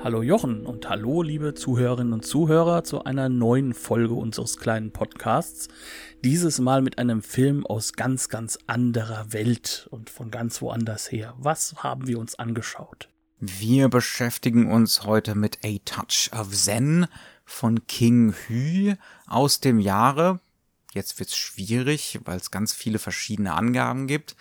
Hallo Jochen und hallo liebe Zuhörerinnen und Zuhörer zu einer neuen Folge unseres kleinen Podcasts. Dieses Mal mit einem Film aus ganz, ganz anderer Welt und von ganz woanders her. Was haben wir uns angeschaut? Wir beschäftigen uns heute mit A Touch of Zen von King Hu aus dem Jahre. Jetzt wird's schwierig, weil es ganz viele verschiedene Angaben gibt.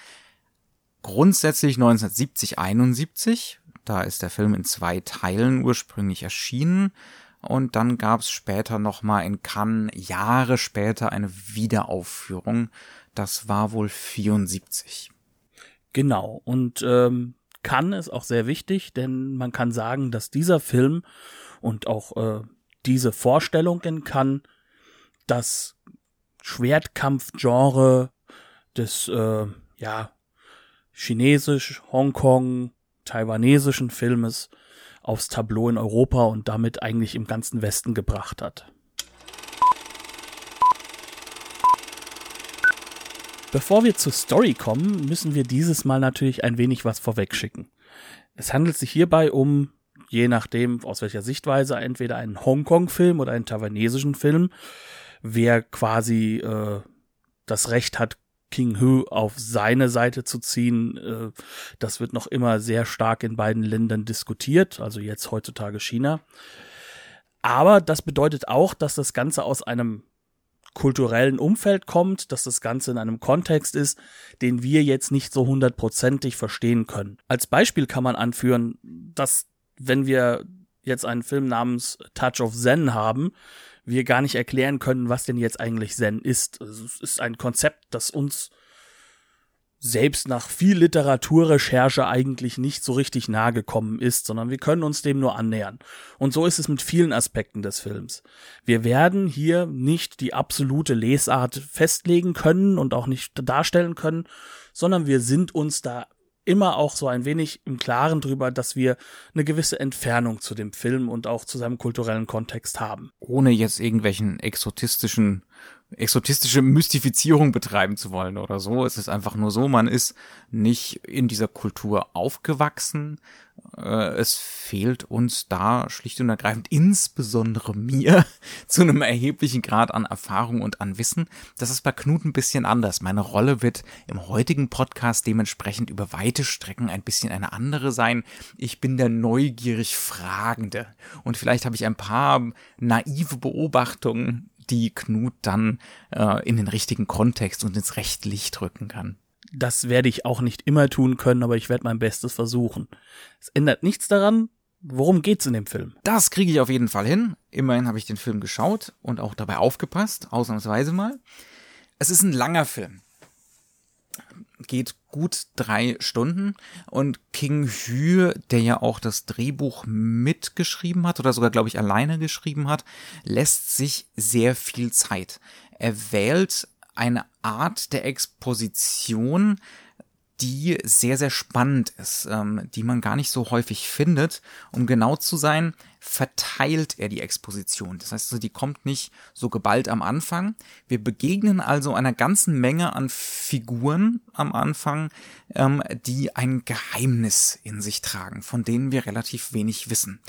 Grundsätzlich 1970, 71 da ist der Film in zwei Teilen ursprünglich erschienen und dann gab es später nochmal in Cannes Jahre später eine Wiederaufführung. Das war wohl 74. Genau. Und ähm, Cannes ist auch sehr wichtig, denn man kann sagen, dass dieser Film und auch äh, diese Vorstellung in Cannes das Schwertkampfgenre des äh, ja chinesisch Hongkong taiwanesischen Filmes aufs Tableau in Europa und damit eigentlich im ganzen Westen gebracht hat. Bevor wir zur Story kommen, müssen wir dieses Mal natürlich ein wenig was vorwegschicken. Es handelt sich hierbei um, je nachdem aus welcher Sichtweise, entweder einen Hongkong-Film oder einen taiwanesischen Film. Wer quasi äh, das Recht hat, King Hu auf seine Seite zu ziehen. Äh, das wird noch immer sehr stark in beiden Ländern diskutiert, also jetzt heutzutage China. Aber das bedeutet auch, dass das Ganze aus einem kulturellen Umfeld kommt, dass das Ganze in einem Kontext ist, den wir jetzt nicht so hundertprozentig verstehen können. Als Beispiel kann man anführen, dass wenn wir jetzt einen Film namens Touch of Zen haben, wir gar nicht erklären können, was denn jetzt eigentlich Zen ist. Also es ist ein Konzept, das uns selbst nach viel Literaturrecherche eigentlich nicht so richtig nahe gekommen ist, sondern wir können uns dem nur annähern. Und so ist es mit vielen Aspekten des Films. Wir werden hier nicht die absolute Lesart festlegen können und auch nicht darstellen können, sondern wir sind uns da immer auch so ein wenig im Klaren drüber, dass wir eine gewisse Entfernung zu dem Film und auch zu seinem kulturellen Kontext haben. Ohne jetzt irgendwelchen exotistischen exotistische Mystifizierung betreiben zu wollen oder so. Es ist einfach nur so, man ist nicht in dieser Kultur aufgewachsen. Äh, es fehlt uns da schlicht und ergreifend, insbesondere mir, zu einem erheblichen Grad an Erfahrung und an Wissen. Das ist bei Knut ein bisschen anders. Meine Rolle wird im heutigen Podcast dementsprechend über weite Strecken ein bisschen eine andere sein. Ich bin der neugierig Fragende. Und vielleicht habe ich ein paar naive Beobachtungen die Knut dann äh, in den richtigen Kontext und ins rechte Licht rücken kann. Das werde ich auch nicht immer tun können, aber ich werde mein Bestes versuchen. Es ändert nichts daran, worum geht's in dem Film? Das kriege ich auf jeden Fall hin. Immerhin habe ich den Film geschaut und auch dabei aufgepasst, ausnahmsweise mal. Es ist ein langer Film geht gut drei Stunden und King Hu, der ja auch das Drehbuch mitgeschrieben hat oder sogar, glaube ich, alleine geschrieben hat, lässt sich sehr viel Zeit. Er wählt eine Art der Exposition, die sehr, sehr spannend ist, ähm, die man gar nicht so häufig findet. Um genau zu sein, verteilt er die Exposition. Das heißt also, die kommt nicht so geballt am Anfang. Wir begegnen also einer ganzen Menge an Figuren am Anfang, ähm, die ein Geheimnis in sich tragen, von denen wir relativ wenig wissen.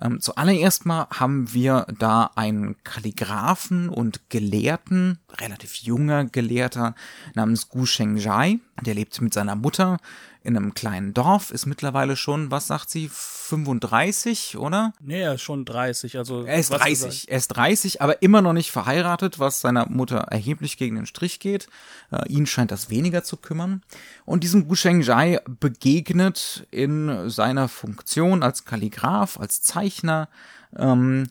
Ähm, zuallererst mal haben wir da einen Kalligraphen und Gelehrten, relativ junger Gelehrter namens Gu Shengjai. Der lebt mit seiner Mutter in einem kleinen Dorf, ist mittlerweile schon, was sagt sie, 35, oder? Nee, er ist schon 30, also. Er ist 30, er ist 30, aber immer noch nicht verheiratet, was seiner Mutter erheblich gegen den Strich geht. Äh, ihn scheint das weniger zu kümmern. Und diesem Gu Shengjai begegnet in seiner Funktion als Kalligraph, als Zeichner, ähm,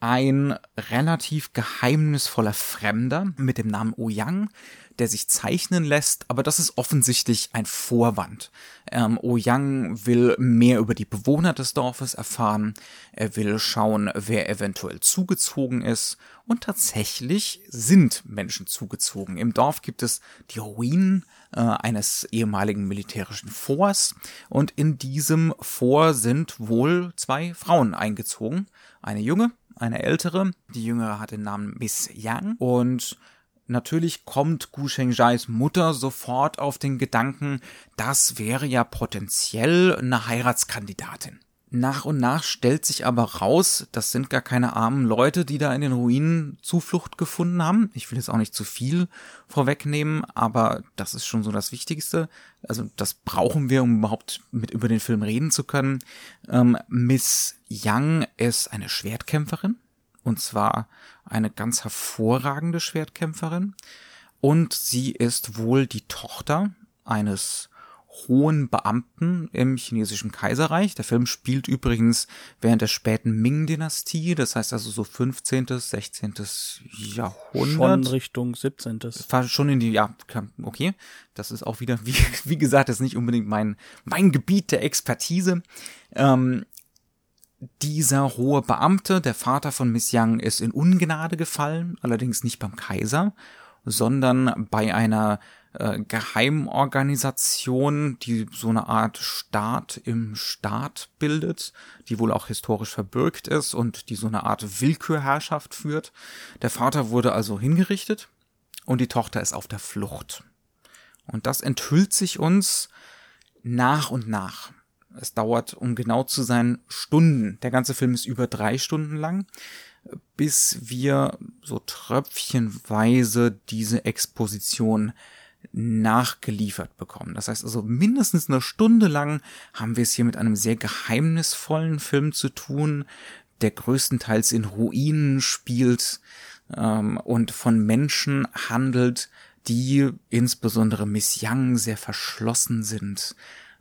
ein relativ geheimnisvoller Fremder mit dem Namen Ouyang, der sich zeichnen lässt, aber das ist offensichtlich ein Vorwand. Ähm, Oh Yang will mehr über die Bewohner des Dorfes erfahren, er will schauen, wer eventuell zugezogen ist und tatsächlich sind Menschen zugezogen. Im Dorf gibt es die Ruinen äh, eines ehemaligen militärischen Forts und in diesem Fort sind wohl zwei Frauen eingezogen. Eine junge, eine ältere. Die jüngere hat den Namen Miss Yang und Natürlich kommt Gu Shengjais Mutter sofort auf den Gedanken, das wäre ja potenziell eine Heiratskandidatin. Nach und nach stellt sich aber raus, das sind gar keine armen Leute, die da in den Ruinen Zuflucht gefunden haben. Ich will jetzt auch nicht zu viel vorwegnehmen, aber das ist schon so das Wichtigste. Also das brauchen wir, um überhaupt mit über den Film reden zu können. Ähm, Miss Young ist eine Schwertkämpferin und zwar eine ganz hervorragende Schwertkämpferin und sie ist wohl die Tochter eines hohen Beamten im chinesischen Kaiserreich. Der Film spielt übrigens während der späten Ming-Dynastie, das heißt also so 15., 16. Jahrhundert. Schon Richtung 17. Schon in die, ja, okay. Das ist auch wieder, wie, wie gesagt, das ist nicht unbedingt mein, mein Gebiet der Expertise. Ähm, dieser hohe Beamte, der Vater von Miss Yang, ist in Ungnade gefallen, allerdings nicht beim Kaiser, sondern bei einer äh, Geheimorganisation, die so eine Art Staat im Staat bildet, die wohl auch historisch verbürgt ist und die so eine Art Willkürherrschaft führt. Der Vater wurde also hingerichtet und die Tochter ist auf der Flucht. Und das enthüllt sich uns nach und nach. Es dauert, um genau zu sein, Stunden. Der ganze Film ist über drei Stunden lang, bis wir so tröpfchenweise diese Exposition nachgeliefert bekommen. Das heißt also mindestens eine Stunde lang haben wir es hier mit einem sehr geheimnisvollen Film zu tun, der größtenteils in Ruinen spielt ähm, und von Menschen handelt, die insbesondere Miss Young sehr verschlossen sind,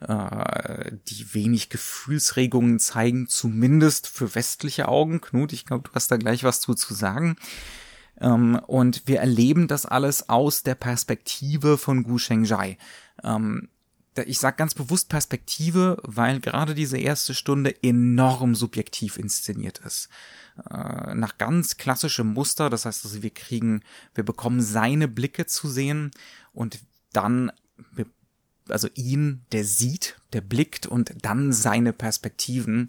äh, die wenig Gefühlsregungen zeigen, zumindest für westliche Augen. Knut, ich glaube, du hast da gleich was zu, zu sagen. Ähm, und wir erleben das alles aus der Perspektive von Gu Shengjai. Ähm, ich sage ganz bewusst Perspektive, weil gerade diese erste Stunde enorm subjektiv inszeniert ist. Äh, nach ganz klassischem Muster, das heißt also, wir kriegen, wir bekommen seine Blicke zu sehen und dann, also ihn, der sieht, der blickt und dann seine Perspektiven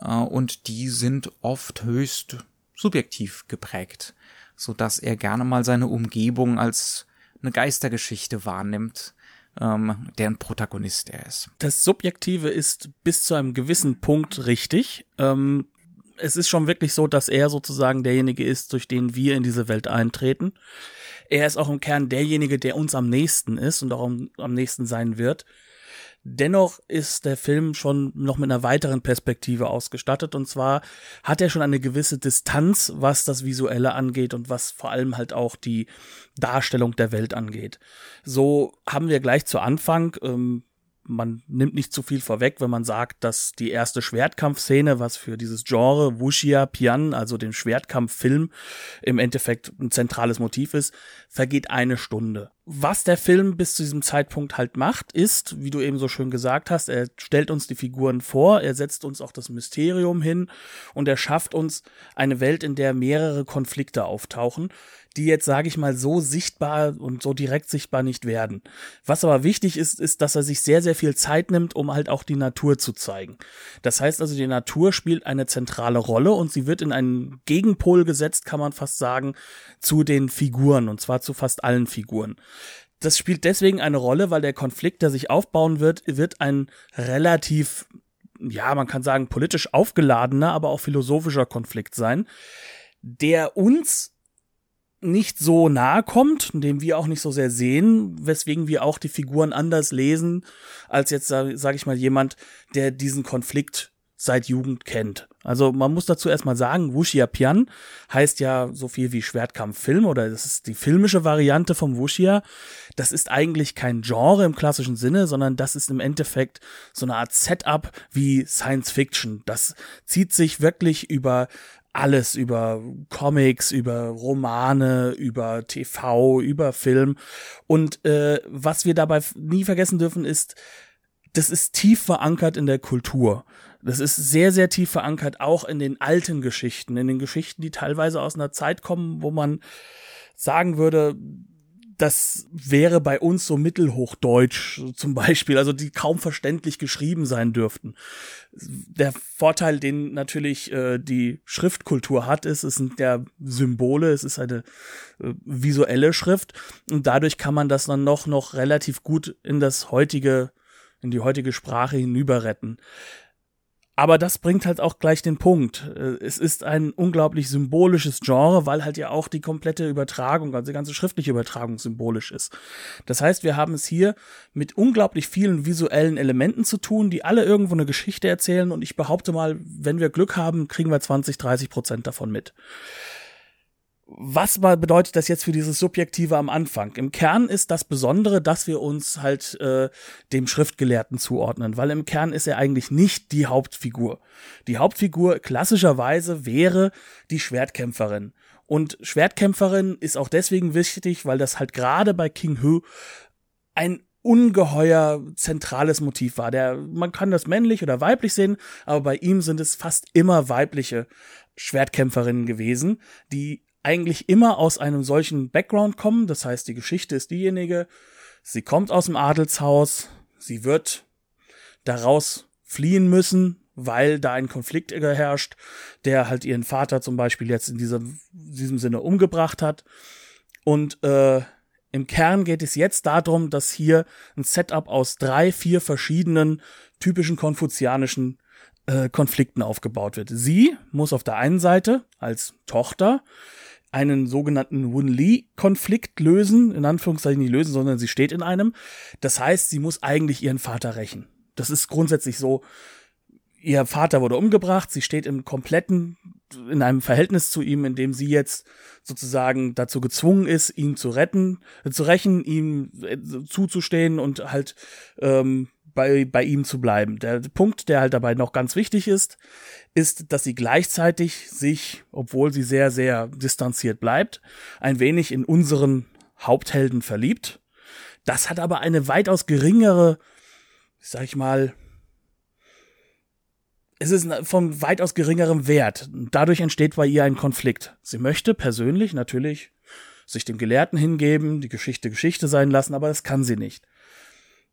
äh, und die sind oft höchst subjektiv geprägt so dass er gerne mal seine Umgebung als eine Geistergeschichte wahrnimmt, ähm, deren Protagonist er ist. Das Subjektive ist bis zu einem gewissen Punkt richtig. Ähm, es ist schon wirklich so, dass er sozusagen derjenige ist, durch den wir in diese Welt eintreten. Er ist auch im Kern derjenige, der uns am nächsten ist und auch am, am nächsten sein wird. Dennoch ist der Film schon noch mit einer weiteren Perspektive ausgestattet und zwar hat er schon eine gewisse Distanz, was das Visuelle angeht und was vor allem halt auch die Darstellung der Welt angeht. So haben wir gleich zu Anfang ähm, man nimmt nicht zu viel vorweg, wenn man sagt, dass die erste Schwertkampfszene, was für dieses Genre Wuxia Pian, also den Schwertkampffilm, im Endeffekt ein zentrales Motiv ist, vergeht eine Stunde. Was der Film bis zu diesem Zeitpunkt halt macht, ist, wie du eben so schön gesagt hast, er stellt uns die Figuren vor, er setzt uns auch das Mysterium hin und er schafft uns eine Welt, in der mehrere Konflikte auftauchen, die jetzt, sage ich mal, so sichtbar und so direkt sichtbar nicht werden. Was aber wichtig ist, ist, dass er sich sehr, sehr viel Zeit nimmt, um halt auch die Natur zu zeigen. Das heißt also, die Natur spielt eine zentrale Rolle und sie wird in einen Gegenpol gesetzt, kann man fast sagen, zu den Figuren und zwar zu fast allen Figuren. Das spielt deswegen eine Rolle, weil der Konflikt, der sich aufbauen wird, wird ein relativ ja, man kann sagen, politisch aufgeladener, aber auch philosophischer Konflikt sein, der uns nicht so nahe kommt, den wir auch nicht so sehr sehen, weswegen wir auch die Figuren anders lesen, als jetzt, sage ich mal, jemand, der diesen Konflikt seit Jugend kennt. Also man muss dazu erstmal sagen, Wuxia Pian heißt ja so viel wie Schwertkampffilm oder das ist die filmische Variante vom Wuxia. Das ist eigentlich kein Genre im klassischen Sinne, sondern das ist im Endeffekt so eine Art Setup wie Science Fiction. Das zieht sich wirklich über alles über Comics, über Romane, über TV, über Film. Und äh, was wir dabei nie vergessen dürfen, ist, das ist tief verankert in der Kultur. Das ist sehr, sehr tief verankert, auch in den alten Geschichten, in den Geschichten, die teilweise aus einer Zeit kommen, wo man sagen würde, das wäre bei uns so mittelhochdeutsch zum Beispiel, also die kaum verständlich geschrieben sein dürften. Der Vorteil, den natürlich äh, die Schriftkultur hat, ist, es sind ja Symbole, es ist eine äh, visuelle Schrift und dadurch kann man das dann noch noch relativ gut in das heutige in die heutige Sprache hinüber retten. Aber das bringt halt auch gleich den Punkt. Äh, es ist ein unglaublich symbolisches Genre, weil halt ja auch die komplette Übertragung, also die ganze schriftliche Übertragung symbolisch ist. Das heißt, wir haben es hier mit unglaublich vielen visuellen Elementen zu tun, die alle irgendwo eine Geschichte erzählen und ich behaupte mal, wenn wir Glück haben, kriegen wir 20, 30 Prozent davon mit was bedeutet das jetzt für dieses Subjektive am Anfang? Im Kern ist das Besondere, dass wir uns halt äh, dem Schriftgelehrten zuordnen, weil im Kern ist er eigentlich nicht die Hauptfigur. Die Hauptfigur klassischerweise wäre die Schwertkämpferin. Und Schwertkämpferin ist auch deswegen wichtig, weil das halt gerade bei King Hu ein ungeheuer zentrales Motiv war. Der, man kann das männlich oder weiblich sehen, aber bei ihm sind es fast immer weibliche Schwertkämpferinnen gewesen, die eigentlich immer aus einem solchen Background kommen. Das heißt, die Geschichte ist diejenige, sie kommt aus dem Adelshaus, sie wird daraus fliehen müssen, weil da ein Konflikt herrscht, der halt ihren Vater zum Beispiel jetzt in diesem, diesem Sinne umgebracht hat. Und äh, im Kern geht es jetzt darum, dass hier ein Setup aus drei, vier verschiedenen typischen konfuzianischen äh, Konflikten aufgebaut wird. Sie muss auf der einen Seite als Tochter einen sogenannten Wun-Li-Konflikt lösen, in Anführungszeichen nicht lösen, sondern sie steht in einem. Das heißt, sie muss eigentlich ihren Vater rächen. Das ist grundsätzlich so. Ihr Vater wurde umgebracht, sie steht im kompletten, in einem Verhältnis zu ihm, in dem sie jetzt sozusagen dazu gezwungen ist, ihn zu retten, äh, zu rächen, ihm äh, zuzustehen und halt ähm, bei, bei ihm zu bleiben. Der Punkt, der halt dabei noch ganz wichtig ist, ist, dass sie gleichzeitig sich, obwohl sie sehr, sehr distanziert bleibt, ein wenig in unseren Haupthelden verliebt. Das hat aber eine weitaus geringere, sag ich mal, es ist von weitaus geringerem Wert. Dadurch entsteht bei ihr ein Konflikt. Sie möchte persönlich natürlich sich dem Gelehrten hingeben, die Geschichte Geschichte sein lassen, aber das kann sie nicht.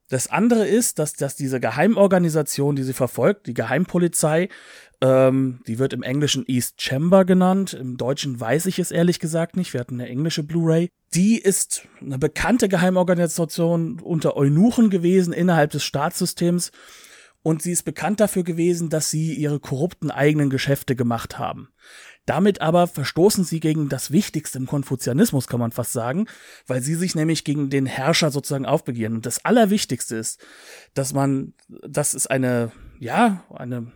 Das andere ist, dass, dass diese Geheimorganisation, die sie verfolgt, die Geheimpolizei, ähm, die wird im Englischen East Chamber genannt, im Deutschen weiß ich es ehrlich gesagt nicht, wir hatten eine englische Blu-ray. Die ist eine bekannte Geheimorganisation unter Eunuchen gewesen innerhalb des Staatssystems und sie ist bekannt dafür gewesen, dass sie ihre korrupten eigenen Geschäfte gemacht haben. Damit aber verstoßen sie gegen das Wichtigste im Konfuzianismus, kann man fast sagen, weil sie sich nämlich gegen den Herrscher sozusagen aufbegieren. Und das Allerwichtigste ist, dass man, das ist eine, ja, eine,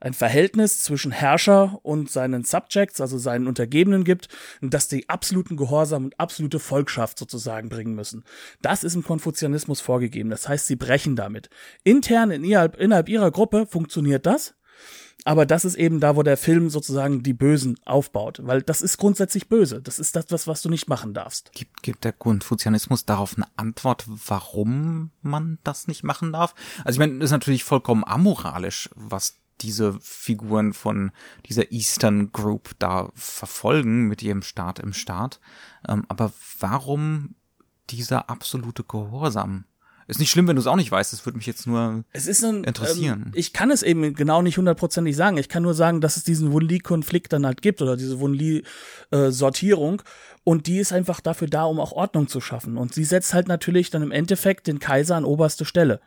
ein Verhältnis zwischen Herrscher und seinen Subjects, also seinen Untergebenen gibt, und dass die absoluten Gehorsam und absolute Volkschaft sozusagen bringen müssen. Das ist im Konfuzianismus vorgegeben. Das heißt, sie brechen damit. Intern innerhalb, innerhalb ihrer Gruppe funktioniert das. Aber das ist eben da, wo der Film sozusagen die Bösen aufbaut, weil das ist grundsätzlich böse. Das ist das, was, du nicht machen darfst. Gibt, gibt der Konfuzianismus darauf eine Antwort, warum man das nicht machen darf? Also ich meine, das ist natürlich vollkommen amoralisch, was diese Figuren von dieser Eastern Group da verfolgen mit ihrem Staat im Staat. Ähm, aber warum dieser absolute Gehorsam? Ist nicht schlimm, wenn du es auch nicht weißt. Das würde mich jetzt nur es ein, interessieren. Ähm, ich kann es eben genau nicht hundertprozentig sagen. Ich kann nur sagen, dass es diesen Wunli-Konflikt dann halt gibt oder diese Wunli-Sortierung. Und die ist einfach dafür da, um auch Ordnung zu schaffen. Und sie setzt halt natürlich dann im Endeffekt den Kaiser an oberste Stelle.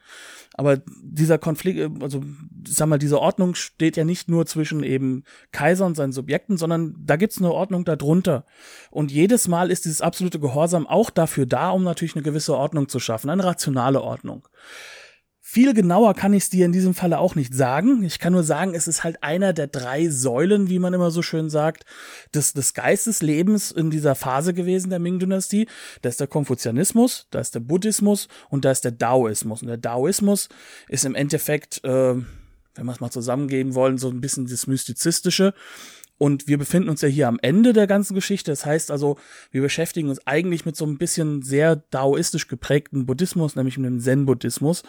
Aber dieser Konflikt, äh, also sag mal, diese Ordnung steht ja nicht nur zwischen eben Kaiser und seinen Subjekten, sondern da gibt's eine Ordnung darunter. Und jedes Mal ist dieses absolute Gehorsam auch dafür da, um natürlich eine gewisse Ordnung zu schaffen, eine rationale Ordnung. Viel genauer kann ich es dir in diesem Falle auch nicht sagen. Ich kann nur sagen, es ist halt einer der drei Säulen, wie man immer so schön sagt, des, des Geisteslebens in dieser Phase gewesen der Ming-Dynastie. Da ist der Konfuzianismus, da ist der Buddhismus und da ist der Daoismus. Und der Daoismus ist im Endeffekt, äh, wenn wir es mal zusammengeben wollen, so ein bisschen das Mystizistische. Und wir befinden uns ja hier am Ende der ganzen Geschichte. Das heißt also, wir beschäftigen uns eigentlich mit so ein bisschen sehr daoistisch geprägten Buddhismus, nämlich mit dem Zen-Buddhismus,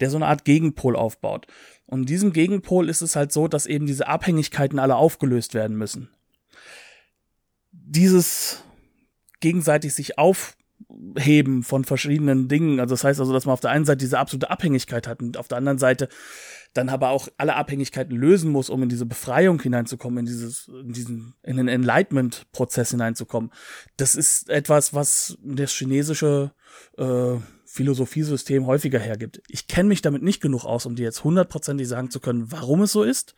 der so eine Art Gegenpol aufbaut. Und in diesem Gegenpol ist es halt so, dass eben diese Abhängigkeiten alle aufgelöst werden müssen. Dieses gegenseitig sich aufheben von verschiedenen Dingen, also das heißt also, dass man auf der einen Seite diese absolute Abhängigkeit hat und auf der anderen Seite dann aber auch alle Abhängigkeiten lösen muss, um in diese Befreiung hineinzukommen, in dieses, in diesen, in den Enlightenment-Prozess hineinzukommen. Das ist etwas, was das chinesische äh, Philosophiesystem häufiger hergibt. Ich kenne mich damit nicht genug aus, um dir jetzt hundertprozentig sagen zu können, warum es so ist.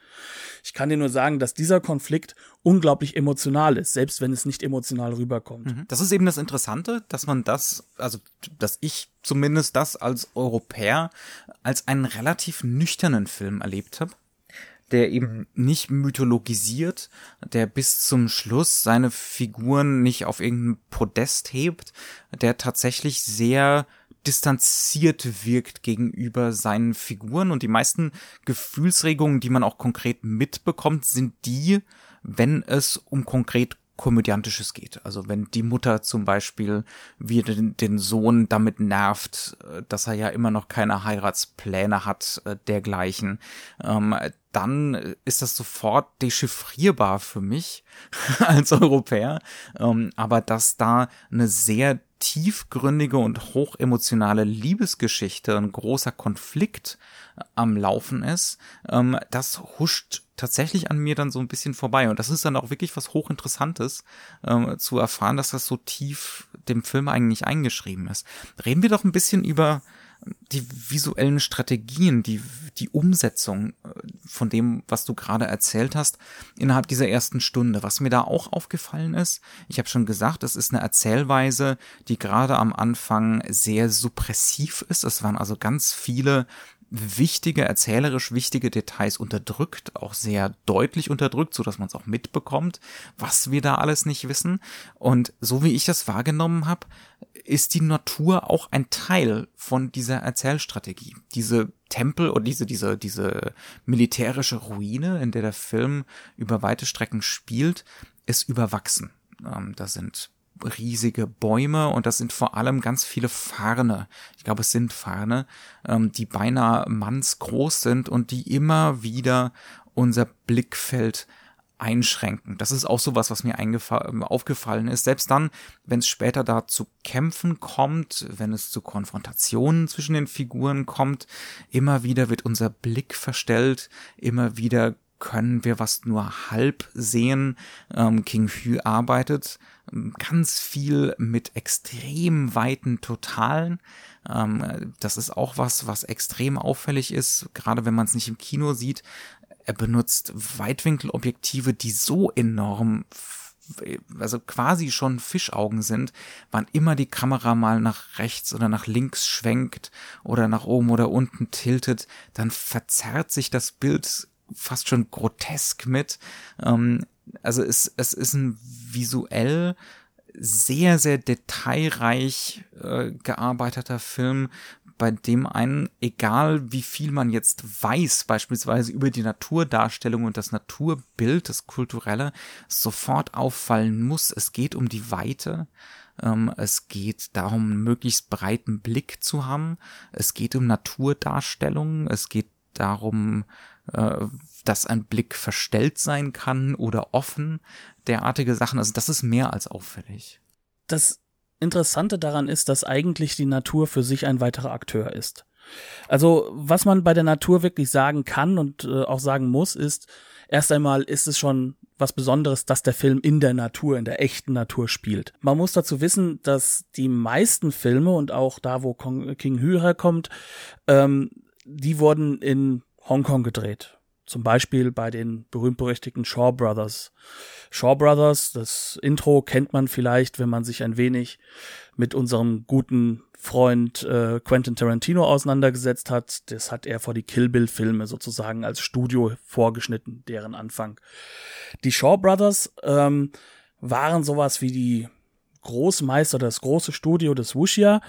Ich kann dir nur sagen, dass dieser Konflikt unglaublich emotional ist, selbst wenn es nicht emotional rüberkommt. Mhm. Das ist eben das Interessante, dass man das, also dass ich zumindest das als Europäer als einen relativ nüchternen Film erlebt habe der eben nicht mythologisiert, der bis zum Schluss seine Figuren nicht auf irgendein Podest hebt, der tatsächlich sehr distanziert wirkt gegenüber seinen Figuren und die meisten Gefühlsregungen, die man auch konkret mitbekommt, sind die, wenn es um konkret komödiantisches geht. Also wenn die Mutter zum Beispiel wie den, den, Sohn damit nervt, äh, dass er ja immer noch keine Heiratspläne hat, äh, dergleichen, ähm, dann ist das sofort dechiffrierbar für mich als Europäer. Ähm, aber dass da eine sehr tiefgründige und hochemotionale Liebesgeschichte, ein großer Konflikt äh, am Laufen ist, ähm, das huscht tatsächlich an mir dann so ein bisschen vorbei. Und das ist dann auch wirklich was Hochinteressantes ähm, zu erfahren, dass das so tief dem Film eigentlich eingeschrieben ist. Reden wir doch ein bisschen über die visuellen Strategien, die, die Umsetzung äh, von dem, was du gerade erzählt hast, innerhalb dieser ersten Stunde. Was mir da auch aufgefallen ist, ich habe schon gesagt, es ist eine Erzählweise, die gerade am Anfang sehr suppressiv ist. Es waren also ganz viele wichtige, erzählerisch wichtige Details unterdrückt, auch sehr deutlich unterdrückt, so dass man es auch mitbekommt, was wir da alles nicht wissen. Und so wie ich das wahrgenommen habe, ist die Natur auch ein Teil von dieser Erzählstrategie. Diese Tempel und diese, diese, diese militärische Ruine, in der der Film über weite Strecken spielt, ist überwachsen. Ähm, da sind riesige Bäume und das sind vor allem ganz viele Farne. Ich glaube, es sind Farne, ähm, die beinahe mannsgroß sind und die immer wieder unser Blickfeld einschränken. Das ist auch sowas, was mir aufgefallen ist. Selbst dann, wenn es später da zu Kämpfen kommt, wenn es zu Konfrontationen zwischen den Figuren kommt, immer wieder wird unser Blick verstellt, immer wieder können wir was nur halb sehen. Ähm, King Hu arbeitet ganz viel mit extrem weiten Totalen. Ähm, das ist auch was, was extrem auffällig ist, gerade wenn man es nicht im Kino sieht. Er benutzt Weitwinkelobjektive, die so enorm also quasi schon Fischaugen sind, wann immer die Kamera mal nach rechts oder nach links schwenkt oder nach oben oder unten tiltet, dann verzerrt sich das Bild fast schon grotesk mit. Ähm, also es, es ist ein visuell sehr, sehr detailreich äh, gearbeiteter Film, bei dem einen, egal wie viel man jetzt weiß, beispielsweise über die Naturdarstellung und das Naturbild, das Kulturelle, sofort auffallen muss. Es geht um die Weite. Ähm, es geht darum, einen möglichst breiten Blick zu haben. Es geht um Naturdarstellung. Es geht darum, äh, dass ein Blick verstellt sein kann oder offen, derartige Sachen. Also das ist mehr als auffällig. Das Interessante daran ist, dass eigentlich die Natur für sich ein weiterer Akteur ist. Also was man bei der Natur wirklich sagen kann und äh, auch sagen muss, ist, erst einmal ist es schon was Besonderes, dass der Film in der Natur, in der echten Natur spielt. Man muss dazu wissen, dass die meisten Filme und auch da, wo King Hu herkommt, ähm, die wurden in Hongkong gedreht. Zum Beispiel bei den berühmt-berüchtigten Shaw Brothers. Shaw Brothers, das Intro kennt man vielleicht, wenn man sich ein wenig mit unserem guten Freund äh, Quentin Tarantino auseinandergesetzt hat. Das hat er vor die Kill Bill Filme sozusagen als Studio vorgeschnitten, deren Anfang. Die Shaw Brothers ähm, waren sowas wie die Großmeister, das große Studio des Wuxia.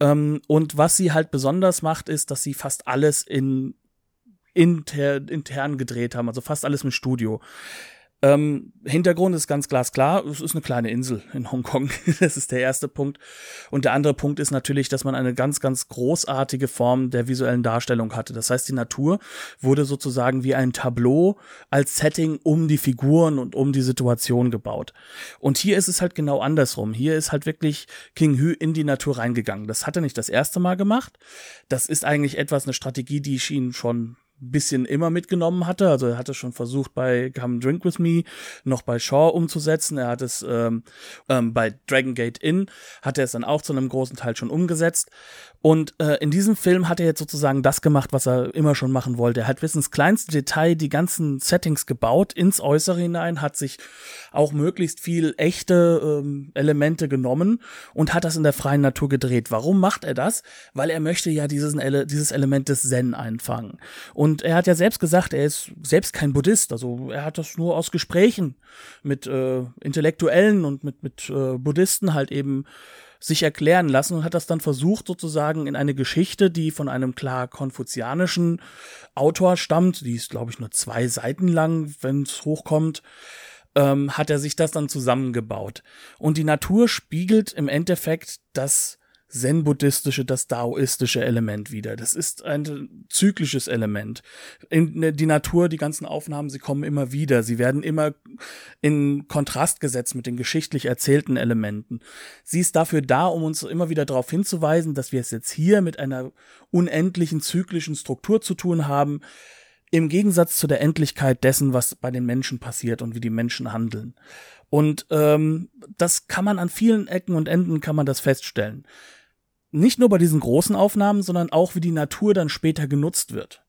Ähm, und was sie halt besonders macht, ist, dass sie fast alles in inter, intern gedreht haben, also fast alles im Studio. Ähm, Hintergrund ist ganz glasklar, es ist eine kleine Insel in Hongkong. das ist der erste Punkt. Und der andere Punkt ist natürlich, dass man eine ganz, ganz großartige Form der visuellen Darstellung hatte. Das heißt, die Natur wurde sozusagen wie ein Tableau als Setting um die Figuren und um die Situation gebaut. Und hier ist es halt genau andersrum. Hier ist halt wirklich King Hu in die Natur reingegangen. Das hat er nicht das erste Mal gemacht. Das ist eigentlich etwas, eine Strategie, die ich ihn schon bisschen immer mitgenommen hatte. Also er hatte schon versucht, bei Come Drink With Me noch bei Shaw umzusetzen. Er hat es ähm, ähm, bei Dragon Gate Inn, hat er es dann auch zu einem großen Teil schon umgesetzt. Und äh, in diesem Film hat er jetzt sozusagen das gemacht, was er immer schon machen wollte. Er hat bis ins kleinste Detail die ganzen Settings gebaut, ins Äußere hinein, hat sich auch möglichst viel echte ähm, Elemente genommen und hat das in der freien Natur gedreht. Warum macht er das? Weil er möchte ja dieses, dieses Element des Zen einfangen. Und er hat ja selbst gesagt, er ist selbst kein Buddhist. Also er hat das nur aus Gesprächen mit äh, Intellektuellen und mit, mit äh, Buddhisten halt eben sich erklären lassen und hat das dann versucht, sozusagen in eine Geschichte, die von einem klar konfuzianischen Autor stammt, die ist, glaube ich, nur zwei Seiten lang, wenn es hochkommt, ähm, hat er sich das dann zusammengebaut. Und die Natur spiegelt im Endeffekt das zen-buddhistische, das daoistische Element wieder. Das ist ein zyklisches Element. In die Natur, die ganzen Aufnahmen, sie kommen immer wieder. Sie werden immer in Kontrast gesetzt mit den geschichtlich erzählten Elementen. Sie ist dafür da, um uns immer wieder darauf hinzuweisen, dass wir es jetzt hier mit einer unendlichen zyklischen Struktur zu tun haben, im Gegensatz zu der Endlichkeit dessen, was bei den Menschen passiert und wie die Menschen handeln. Und ähm, das kann man an vielen Ecken und Enden kann man das feststellen nicht nur bei diesen großen Aufnahmen, sondern auch wie die Natur dann später genutzt wird.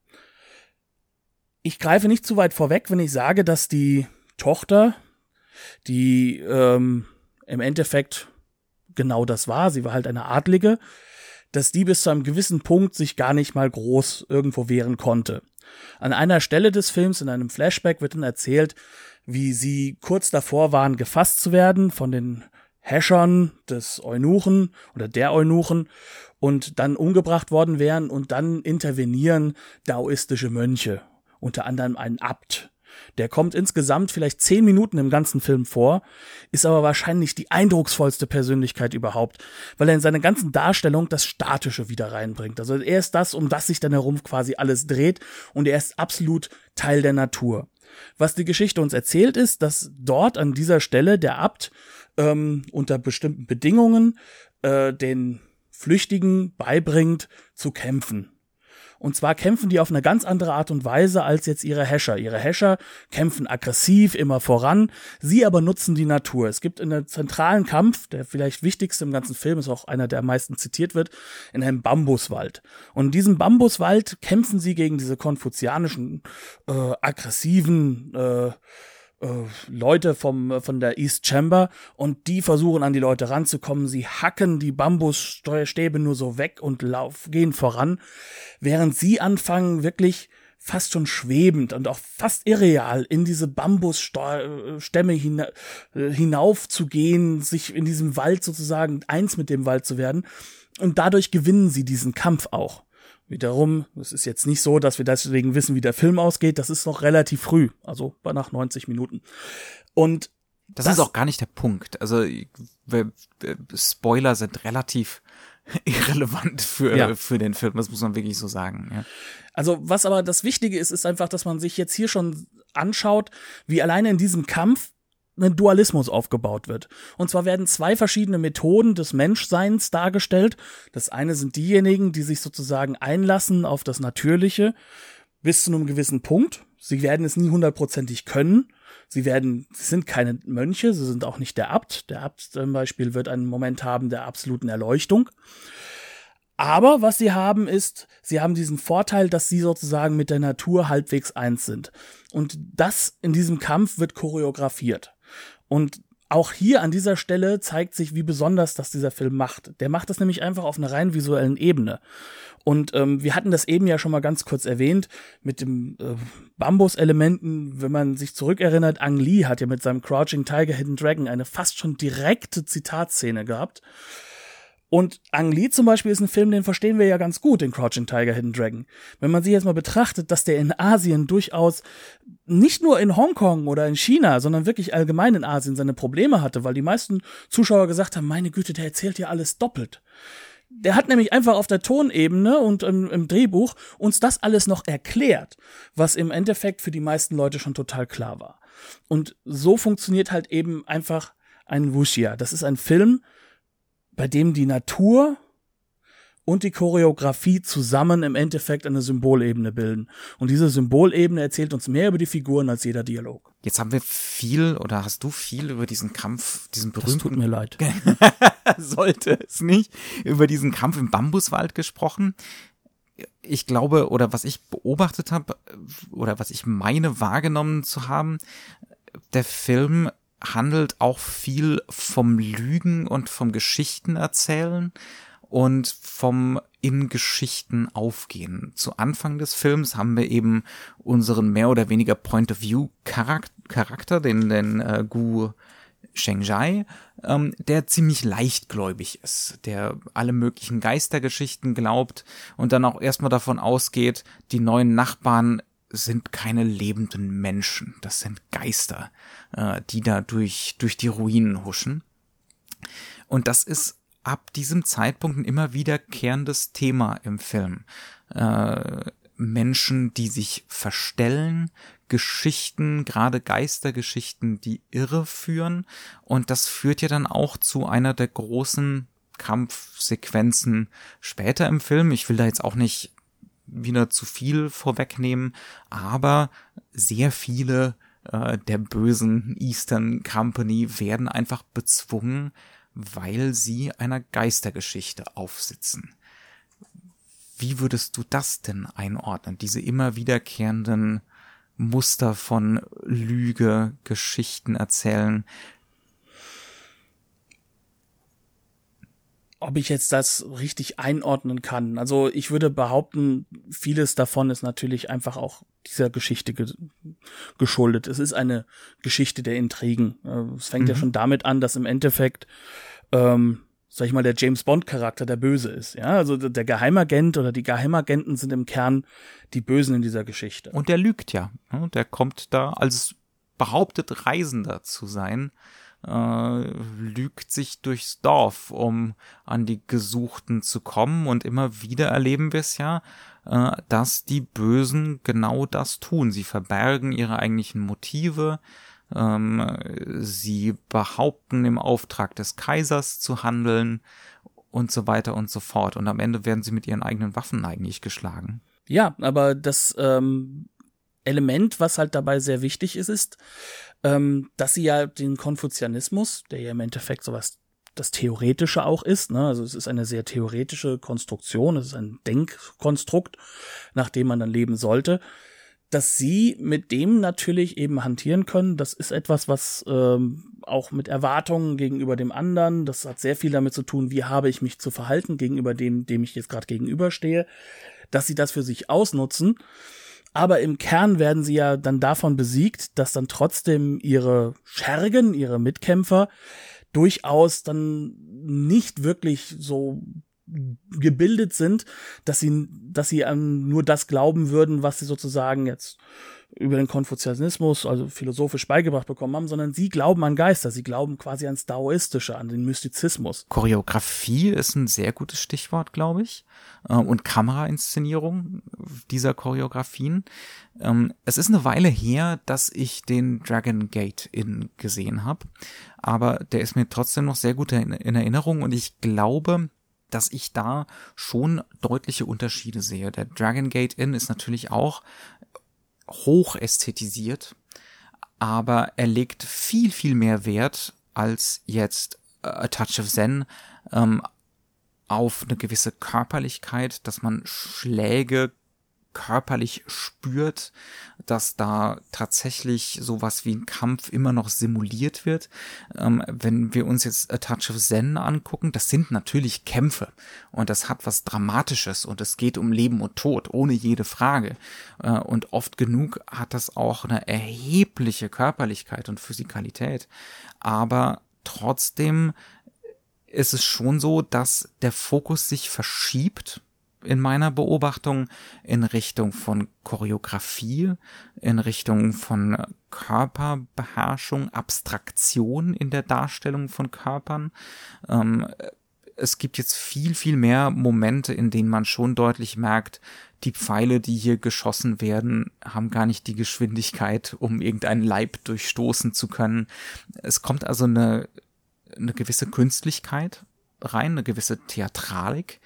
Ich greife nicht zu weit vorweg, wenn ich sage, dass die Tochter, die ähm, im Endeffekt genau das war, sie war halt eine Adlige, dass die bis zu einem gewissen Punkt sich gar nicht mal groß irgendwo wehren konnte. An einer Stelle des Films, in einem Flashback, wird dann erzählt, wie sie kurz davor waren, gefasst zu werden von den Häschern des Eunuchen oder der Eunuchen und dann umgebracht worden wären und dann intervenieren daoistische Mönche, unter anderem ein Abt. Der kommt insgesamt vielleicht zehn Minuten im ganzen Film vor, ist aber wahrscheinlich die eindrucksvollste Persönlichkeit überhaupt, weil er in seiner ganzen Darstellung das Statische wieder reinbringt. Also er ist das, um das sich dann herum quasi alles dreht und er ist absolut Teil der Natur. Was die Geschichte uns erzählt ist, dass dort an dieser Stelle der Abt ähm, unter bestimmten Bedingungen äh, den Flüchtigen beibringt zu kämpfen. Und zwar kämpfen die auf eine ganz andere Art und Weise als jetzt ihre Häscher. Ihre Häscher kämpfen aggressiv immer voran, sie aber nutzen die Natur. Es gibt in einem zentralen Kampf, der vielleicht wichtigste im ganzen Film ist auch einer, der am meisten zitiert wird, in einem Bambuswald. Und in diesem Bambuswald kämpfen sie gegen diese konfuzianischen, äh, aggressiven, äh, Leute vom, von der East Chamber und die versuchen an die Leute ranzukommen. Sie hacken die Bambussteuerstäbe nur so weg und lauf, gehen voran, während sie anfangen wirklich fast schon schwebend und auch fast irreal in diese Bambusstämme hina äh, hinauf zu gehen, sich in diesem Wald sozusagen eins mit dem Wald zu werden. Und dadurch gewinnen sie diesen Kampf auch. Wiederum, es ist jetzt nicht so, dass wir deswegen wissen, wie der Film ausgeht. Das ist noch relativ früh, also nach 90 Minuten. Und das, das ist auch gar nicht der Punkt. Also Spoiler sind relativ irrelevant für, ja. für den Film, das muss man wirklich so sagen. Ja. Also was aber das Wichtige ist, ist einfach, dass man sich jetzt hier schon anschaut, wie alleine in diesem Kampf ein Dualismus aufgebaut wird. Und zwar werden zwei verschiedene Methoden des Menschseins dargestellt. Das eine sind diejenigen, die sich sozusagen einlassen auf das Natürliche bis zu einem gewissen Punkt. Sie werden es nie hundertprozentig können. Sie werden, sie sind keine Mönche, sie sind auch nicht der Abt. Der Abt zum Beispiel wird einen Moment haben der absoluten Erleuchtung. Aber was sie haben ist, sie haben diesen Vorteil, dass sie sozusagen mit der Natur halbwegs eins sind. Und das in diesem Kampf wird choreografiert. Und auch hier an dieser Stelle zeigt sich, wie besonders das dieser Film macht. Der macht das nämlich einfach auf einer rein visuellen Ebene. Und ähm, wir hatten das eben ja schon mal ganz kurz erwähnt mit dem äh, Bambus-Elementen. Wenn man sich zurückerinnert, Ang Lee hat ja mit seinem Crouching Tiger, Hidden Dragon eine fast schon direkte Zitatszene gehabt. Und Ang Lee zum Beispiel ist ein Film, den verstehen wir ja ganz gut, den Crouching Tiger, Hidden Dragon. Wenn man sich jetzt mal betrachtet, dass der in Asien durchaus nicht nur in Hongkong oder in China, sondern wirklich allgemein in Asien seine Probleme hatte, weil die meisten Zuschauer gesagt haben, meine Güte, der erzählt ja alles doppelt. Der hat nämlich einfach auf der Tonebene und im, im, Drehbuch uns das alles noch erklärt, was im Endeffekt für die meisten Leute schon total klar war. Und so funktioniert halt eben einfach ein Wuxia. Das ist ein Film, bei dem die Natur und die Choreografie zusammen im Endeffekt eine Symbolebene bilden. Und diese Symbolebene erzählt uns mehr über die Figuren als jeder Dialog. Jetzt haben wir viel oder hast du viel über diesen Kampf, diesen berühmten. Das tut mir leid. Sollte es nicht. Über diesen Kampf im Bambuswald gesprochen. Ich glaube, oder was ich beobachtet habe, oder was ich meine wahrgenommen zu haben, der Film handelt auch viel vom Lügen und vom Geschichten erzählen und vom in Geschichten aufgehen. Zu Anfang des Films haben wir eben unseren mehr oder weniger Point of View Charakter, den, den äh, Gu Shengjai, ähm, der ziemlich leichtgläubig ist, der alle möglichen Geistergeschichten glaubt und dann auch erstmal davon ausgeht, die neuen Nachbarn sind keine lebenden Menschen, das sind Geister, äh, die da durch, durch die Ruinen huschen. Und das ist ab diesem Zeitpunkt ein immer wiederkehrendes Thema im Film. Äh, Menschen, die sich verstellen, Geschichten, gerade Geistergeschichten, die irre führen. Und das führt ja dann auch zu einer der großen Kampfsequenzen später im Film. Ich will da jetzt auch nicht wieder zu viel vorwegnehmen, aber sehr viele äh, der bösen Eastern Company werden einfach bezwungen, weil sie einer Geistergeschichte aufsitzen. Wie würdest du das denn einordnen? Diese immer wiederkehrenden Muster von Lüge, Geschichten erzählen, ob ich jetzt das richtig einordnen kann. Also ich würde behaupten, vieles davon ist natürlich einfach auch dieser Geschichte ge geschuldet. Es ist eine Geschichte der Intrigen. Äh, es fängt mhm. ja schon damit an, dass im Endeffekt, ähm, sag ich mal, der James Bond Charakter der Böse ist. Ja, also der Geheimagent oder die Geheimagenten sind im Kern die Bösen in dieser Geschichte. Und der lügt ja. Ne? Der kommt da als behauptet Reisender zu sein äh, lügt sich durchs Dorf, um an die Gesuchten zu kommen. Und immer wieder erleben wir es ja, äh, dass die Bösen genau das tun. Sie verbergen ihre eigentlichen Motive. Ähm, sie behaupten im Auftrag des Kaisers zu handeln und so weiter und so fort. Und am Ende werden sie mit ihren eigenen Waffen eigentlich geschlagen. Ja, aber das ähm, Element, was halt dabei sehr wichtig ist, ist, ähm, dass sie ja den Konfuzianismus, der ja im Endeffekt sowas das Theoretische auch ist, ne? also es ist eine sehr theoretische Konstruktion, es ist ein Denkkonstrukt, nach dem man dann leben sollte, dass sie mit dem natürlich eben hantieren können. Das ist etwas, was ähm, auch mit Erwartungen gegenüber dem anderen, das hat sehr viel damit zu tun, wie habe ich mich zu verhalten gegenüber dem, dem ich jetzt gerade gegenüberstehe, dass sie das für sich ausnutzen aber im Kern werden sie ja dann davon besiegt, dass dann trotzdem ihre Schergen, ihre Mitkämpfer durchaus dann nicht wirklich so gebildet sind, dass sie, dass sie an nur das glauben würden, was sie sozusagen jetzt über den Konfuzianismus, also philosophisch beigebracht bekommen haben, sondern sie glauben an Geister, sie glauben quasi ans Daoistische, an den Mystizismus. Choreografie ist ein sehr gutes Stichwort, glaube ich, äh, und Kamerainszenierung dieser Choreografien. Ähm, es ist eine Weile her, dass ich den Dragon Gate in gesehen habe, aber der ist mir trotzdem noch sehr gut in Erinnerung und ich glaube, dass ich da schon deutliche Unterschiede sehe. Der Dragon Gate Inn ist natürlich auch hoch ästhetisiert, aber er legt viel, viel mehr Wert als jetzt äh, A Touch of Zen ähm, auf eine gewisse Körperlichkeit, dass man Schläge körperlich spürt, dass da tatsächlich sowas wie ein Kampf immer noch simuliert wird. Ähm, wenn wir uns jetzt A Touch of Zen angucken, das sind natürlich Kämpfe und das hat was Dramatisches und es geht um Leben und Tod, ohne jede Frage. Äh, und oft genug hat das auch eine erhebliche Körperlichkeit und Physikalität. Aber trotzdem ist es schon so, dass der Fokus sich verschiebt in meiner Beobachtung in Richtung von Choreografie, in Richtung von Körperbeherrschung, Abstraktion in der Darstellung von Körpern. Ähm, es gibt jetzt viel, viel mehr Momente, in denen man schon deutlich merkt, die Pfeile, die hier geschossen werden, haben gar nicht die Geschwindigkeit, um irgendeinen Leib durchstoßen zu können. Es kommt also eine, eine gewisse Künstlichkeit rein, eine gewisse Theatralik,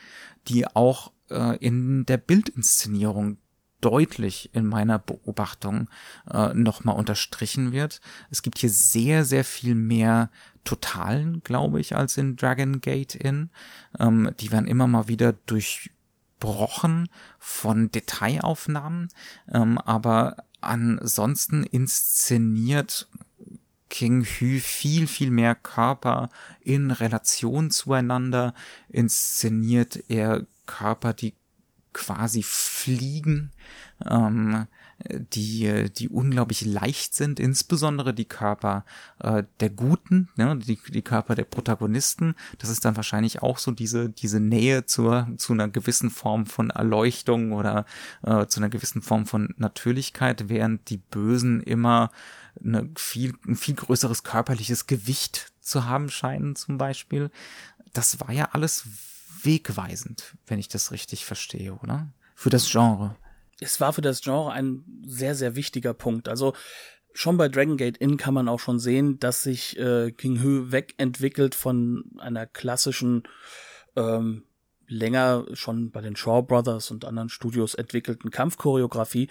die auch äh, in der Bildinszenierung deutlich in meiner Beobachtung äh, nochmal unterstrichen wird. Es gibt hier sehr, sehr viel mehr Totalen, glaube ich, als in Dragon Gate Inn. Ähm, die werden immer mal wieder durchbrochen von Detailaufnahmen, ähm, aber ansonsten inszeniert King Hü viel, viel mehr Körper in Relation zueinander, inszeniert er Körper, die quasi fliegen, ähm, die, die unglaublich leicht sind, insbesondere die Körper äh, der Guten, ne, die, die Körper der Protagonisten. Das ist dann wahrscheinlich auch so diese, diese Nähe zur, zu einer gewissen Form von Erleuchtung oder äh, zu einer gewissen Form von Natürlichkeit, während die Bösen immer eine viel, ein viel größeres körperliches Gewicht zu haben scheinen, zum Beispiel. Das war ja alles wegweisend, wenn ich das richtig verstehe, oder? Für das Genre. Es war für das Genre ein sehr, sehr wichtiger Punkt. Also schon bei Dragon Gate Inn kann man auch schon sehen, dass sich äh, King Hu wegentwickelt von einer klassischen, ähm, länger schon bei den Shaw Brothers und anderen Studios entwickelten Kampfchoreografie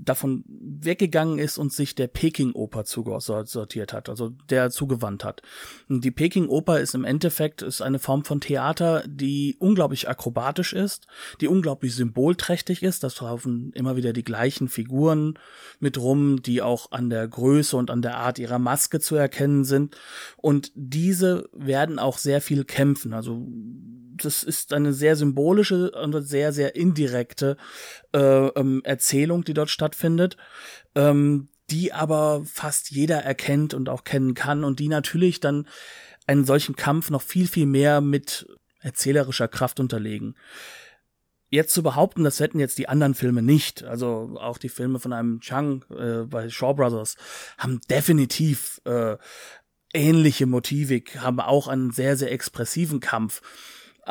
davon weggegangen ist und sich der Peking-Oper zugesortiert hat, also der zugewandt hat. Die Peking-Oper ist im Endeffekt ist eine Form von Theater, die unglaublich akrobatisch ist, die unglaublich symbolträchtig ist. Das laufen immer wieder die gleichen Figuren mit rum, die auch an der Größe und an der Art ihrer Maske zu erkennen sind. Und diese werden auch sehr viel kämpfen. Also das ist eine sehr symbolische und sehr, sehr indirekte äh, ähm, Erzählung, die dort stattfindet, ähm, die aber fast jeder erkennt und auch kennen kann und die natürlich dann einen solchen Kampf noch viel, viel mehr mit erzählerischer Kraft unterlegen. Jetzt zu behaupten, das hätten jetzt die anderen Filme nicht, also auch die Filme von einem Chang äh, bei Shaw Brothers haben definitiv äh, ähnliche Motivik, haben auch einen sehr, sehr expressiven Kampf.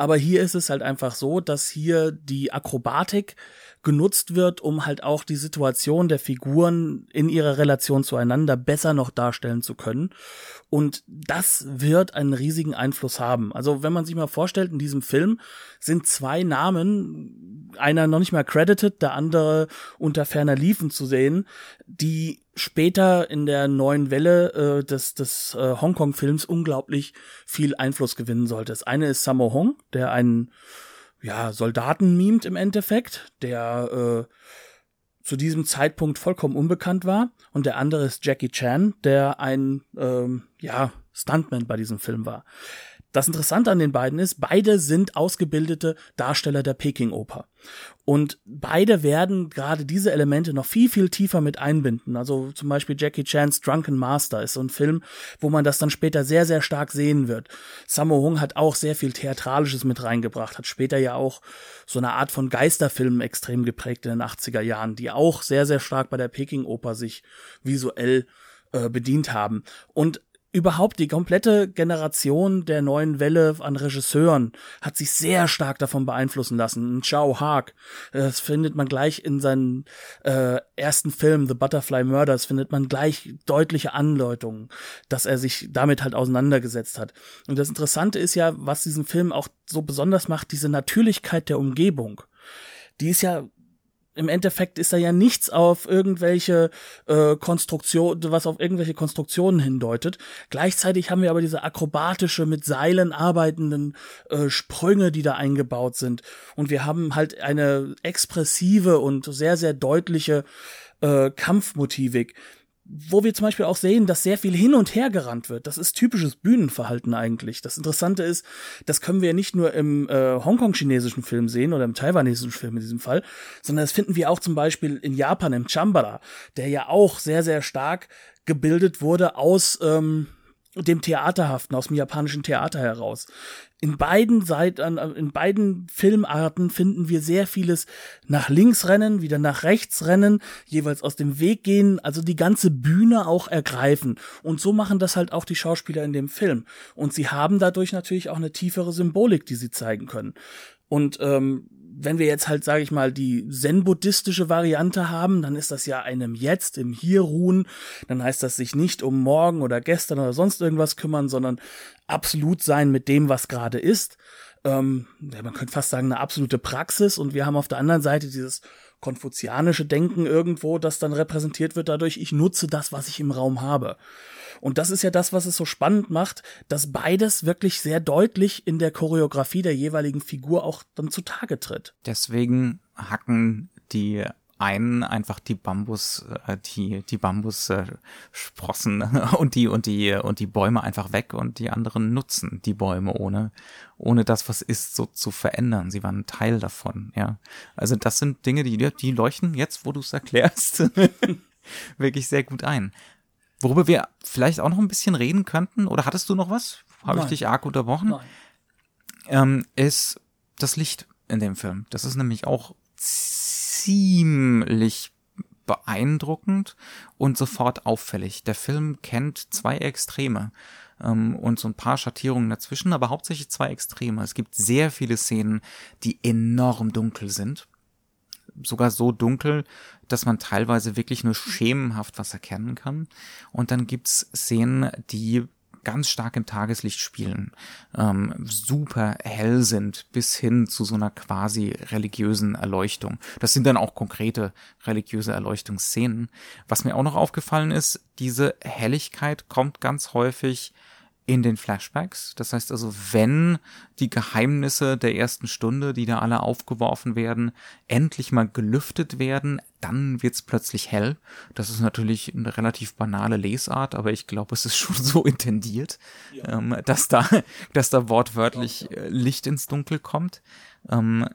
Aber hier ist es halt einfach so, dass hier die Akrobatik genutzt wird, um halt auch die Situation der Figuren in ihrer Relation zueinander besser noch darstellen zu können. Und das wird einen riesigen Einfluss haben. Also wenn man sich mal vorstellt, in diesem Film sind zwei Namen, einer noch nicht mal credited, der andere unter ferner Liefen zu sehen, die später in der neuen Welle äh, des, des äh, Hongkong-Films unglaublich viel Einfluss gewinnen sollte. Das eine ist Sammo Hong, der einen ja, Soldaten mimt im Endeffekt, der äh, zu diesem Zeitpunkt vollkommen unbekannt war. Und der andere ist Jackie Chan, der ein ähm, ja, Stuntman bei diesem Film war. Das Interessante an den beiden ist, beide sind ausgebildete Darsteller der Peking-Oper. Und beide werden gerade diese Elemente noch viel, viel tiefer mit einbinden. Also zum Beispiel Jackie Chan's Drunken Master ist so ein Film, wo man das dann später sehr, sehr stark sehen wird. Sammo Hung hat auch sehr viel Theatralisches mit reingebracht, hat später ja auch so eine Art von Geisterfilmen extrem geprägt in den 80er Jahren, die auch sehr, sehr stark bei der Peking-Oper sich visuell äh, bedient haben. Und überhaupt die komplette Generation der neuen Welle an Regisseuren hat sich sehr stark davon beeinflussen lassen. Chow Haag, das findet man gleich in seinen äh, ersten Film The Butterfly Murders, findet man gleich deutliche Andeutungen, dass er sich damit halt auseinandergesetzt hat. Und das Interessante ist ja, was diesen Film auch so besonders macht, diese Natürlichkeit der Umgebung. Die ist ja im Endeffekt ist da ja nichts auf irgendwelche äh, Konstruktion, was auf irgendwelche Konstruktionen hindeutet. Gleichzeitig haben wir aber diese akrobatische, mit Seilen arbeitenden äh, Sprünge, die da eingebaut sind. Und wir haben halt eine expressive und sehr, sehr deutliche äh, Kampfmotivik wo wir zum Beispiel auch sehen, dass sehr viel hin und her gerannt wird. Das ist typisches Bühnenverhalten eigentlich. Das Interessante ist, das können wir nicht nur im äh, Hongkong-chinesischen Film sehen oder im taiwanesischen Film in diesem Fall, sondern das finden wir auch zum Beispiel in Japan im Chambara, der ja auch sehr, sehr stark gebildet wurde aus ähm, dem Theaterhaften aus dem japanischen Theater heraus. In beiden Seiten, in beiden Filmarten finden wir sehr vieles nach links rennen, wieder nach rechts rennen, jeweils aus dem Weg gehen, also die ganze Bühne auch ergreifen. Und so machen das halt auch die Schauspieler in dem Film. Und sie haben dadurch natürlich auch eine tiefere Symbolik, die sie zeigen können. Und ähm, wenn wir jetzt halt, sage ich mal, die zen-buddhistische Variante haben, dann ist das ja einem Jetzt, im Hier ruhen. Dann heißt das sich nicht um morgen oder gestern oder sonst irgendwas kümmern, sondern absolut sein mit dem, was gerade ist. Ähm, ja, man könnte fast sagen, eine absolute Praxis. Und wir haben auf der anderen Seite dieses konfuzianische Denken irgendwo, das dann repräsentiert wird dadurch, ich nutze das, was ich im Raum habe. Und das ist ja das, was es so spannend macht, dass beides wirklich sehr deutlich in der Choreografie der jeweiligen Figur auch dann zutage tritt. Deswegen hacken die einen einfach die Bambus, äh, die, die Bambussprossen und die, und die, und die Bäume einfach weg und die anderen nutzen die Bäume ohne, ohne das, was ist, so zu verändern. Sie waren Teil davon, ja. Also das sind Dinge, die, die leuchten jetzt, wo du es erklärst, wirklich sehr gut ein. Worüber wir vielleicht auch noch ein bisschen reden könnten, oder hattest du noch was? Habe ich dich arg unterbrochen? Nein. Ähm, ist das Licht in dem Film. Das ist nämlich auch ziemlich beeindruckend und sofort auffällig. Der Film kennt zwei Extreme ähm, und so ein paar Schattierungen dazwischen, aber hauptsächlich zwei Extreme. Es gibt sehr viele Szenen, die enorm dunkel sind sogar so dunkel, dass man teilweise wirklich nur schemenhaft was erkennen kann. Und dann gibt's Szenen, die ganz stark im Tageslicht spielen, ähm, super hell sind, bis hin zu so einer quasi religiösen Erleuchtung. Das sind dann auch konkrete religiöse Erleuchtungsszenen. Was mir auch noch aufgefallen ist, diese Helligkeit kommt ganz häufig in den Flashbacks. Das heißt also, wenn die Geheimnisse der ersten Stunde, die da alle aufgeworfen werden, endlich mal gelüftet werden, dann wird's plötzlich hell. Das ist natürlich eine relativ banale Lesart, aber ich glaube, es ist schon so intendiert, ja. ähm, dass da, dass da wortwörtlich ja. Äh, Licht ins Dunkel kommt. Ähm,